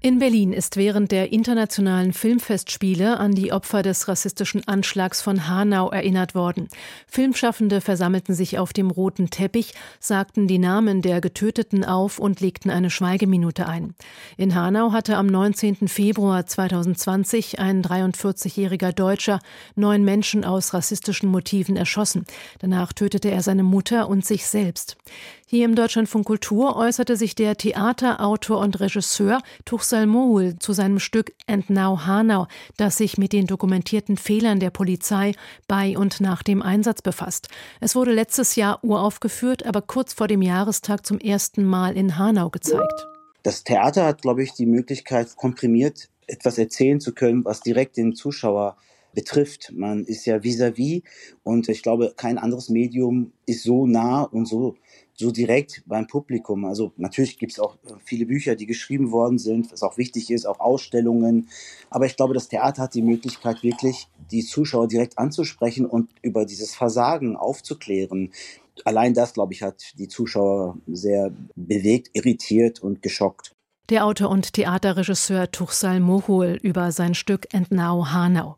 in Berlin ist während der internationalen Filmfestspiele an die Opfer des rassistischen Anschlags von Hanau erinnert worden. Filmschaffende versammelten sich auf dem roten Teppich, sagten die Namen der Getöteten auf und legten eine Schweigeminute ein. In Hanau hatte am 19. Februar 2020 ein 43-jähriger Deutscher neun Menschen aus rassistischen Motiven erschossen. Danach tötete er seine Mutter und sich selbst. Hier im Deutschlandfunk Kultur äußerte sich der Theater, Autor und Regisseur Tuchsal Mohul zu seinem Stück And Now Hanau, das sich mit den dokumentierten Fehlern der Polizei bei und nach dem Einsatz befasst. Es wurde letztes Jahr uraufgeführt, aber kurz vor dem Jahrestag zum ersten Mal in Hanau gezeigt. Das Theater hat, glaube ich, die Möglichkeit, komprimiert etwas erzählen zu können, was direkt den Zuschauer betrifft. Man ist ja vis-à-vis -vis und ich glaube, kein anderes Medium ist so nah und so so direkt beim Publikum. Also natürlich gibt es auch äh, viele Bücher, die geschrieben worden sind, was auch wichtig ist, auch Ausstellungen. Aber ich glaube, das Theater hat die Möglichkeit, wirklich die Zuschauer direkt anzusprechen und über dieses Versagen aufzuklären. Allein das, glaube ich, hat die Zuschauer sehr bewegt, irritiert und geschockt. Der Autor und Theaterregisseur Tuchsal Mohul über sein Stück And Now Hanau.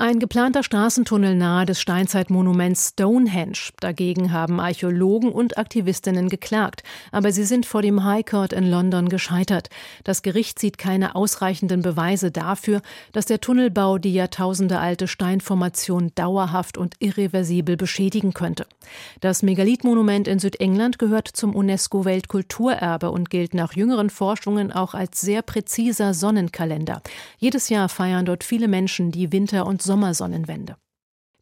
Ein geplanter Straßentunnel nahe des Steinzeitmonuments Stonehenge. Dagegen haben Archäologen und Aktivistinnen geklagt, aber sie sind vor dem High Court in London gescheitert. Das Gericht sieht keine ausreichenden Beweise dafür, dass der Tunnelbau die jahrtausendealte Steinformation dauerhaft und irreversibel beschädigen könnte. Das Megalithmonument in Südengland gehört zum UNESCO-Weltkulturerbe und gilt nach jüngeren Forschungen auch als sehr präziser Sonnenkalender. Jedes Jahr feiern dort viele Menschen die Winter- und Sommersonnenwende.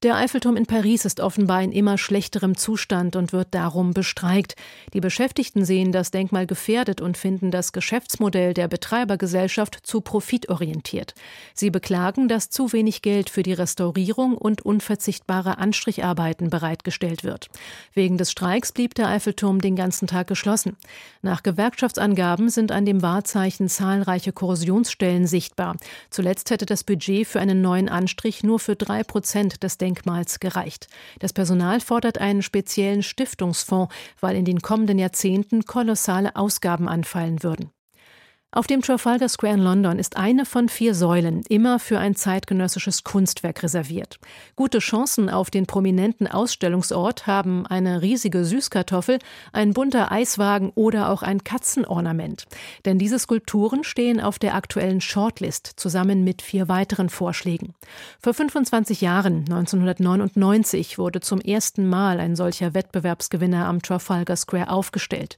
Der Eiffelturm in Paris ist offenbar in immer schlechterem Zustand und wird darum bestreikt. Die Beschäftigten sehen das Denkmal gefährdet und finden das Geschäftsmodell der Betreibergesellschaft zu profitorientiert. Sie beklagen, dass zu wenig Geld für die Restaurierung und unverzichtbare Anstricharbeiten bereitgestellt wird. Wegen des Streiks blieb der Eiffelturm den ganzen Tag geschlossen. Nach Gewerkschaftsangaben sind an dem Wahrzeichen zahlreiche Korrosionsstellen sichtbar. Zuletzt hätte das Budget für einen neuen Anstrich nur für drei Prozent des Denkmals Denkmals gereicht. Das Personal fordert einen speziellen Stiftungsfonds, weil in den kommenden Jahrzehnten kolossale Ausgaben anfallen würden. Auf dem Trafalgar Square in London ist eine von vier Säulen immer für ein zeitgenössisches Kunstwerk reserviert. Gute Chancen auf den prominenten Ausstellungsort haben eine riesige Süßkartoffel, ein bunter Eiswagen oder auch ein Katzenornament. Denn diese Skulpturen stehen auf der aktuellen Shortlist zusammen mit vier weiteren Vorschlägen. Vor 25 Jahren, 1999, wurde zum ersten Mal ein solcher Wettbewerbsgewinner am Trafalgar Square aufgestellt.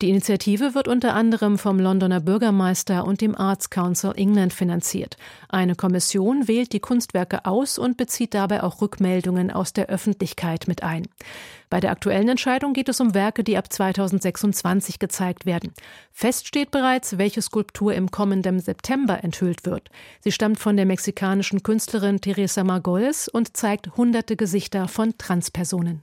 Die Initiative wird unter anderem vom Londoner Bürger Bürgermeister und dem Arts Council England finanziert. Eine Kommission wählt die Kunstwerke aus und bezieht dabei auch Rückmeldungen aus der Öffentlichkeit mit ein. Bei der aktuellen Entscheidung geht es um Werke, die ab 2026 gezeigt werden. Fest steht bereits, welche Skulptur im kommenden September enthüllt wird. Sie stammt von der mexikanischen Künstlerin Teresa Margolles und zeigt hunderte Gesichter von Transpersonen.